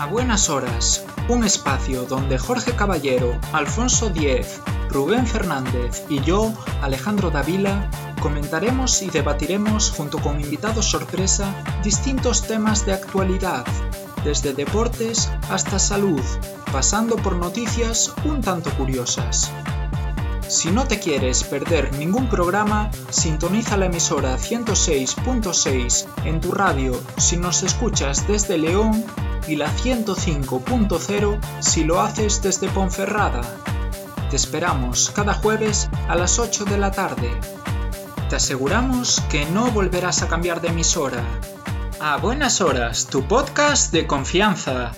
A Buenas Horas, un espacio donde Jorge Caballero, Alfonso Diez, Rubén Fernández y yo, Alejandro Davila, comentaremos y debatiremos junto con invitados sorpresa distintos temas de actualidad, desde deportes hasta salud, pasando por noticias un tanto curiosas. Si no te quieres perder ningún programa, sintoniza la emisora 106.6 en tu radio si nos escuchas desde León y la 105.0 si lo haces desde Ponferrada. Te esperamos cada jueves a las 8 de la tarde. Te aseguramos que no volverás a cambiar de emisora. A buenas horas, tu podcast de confianza.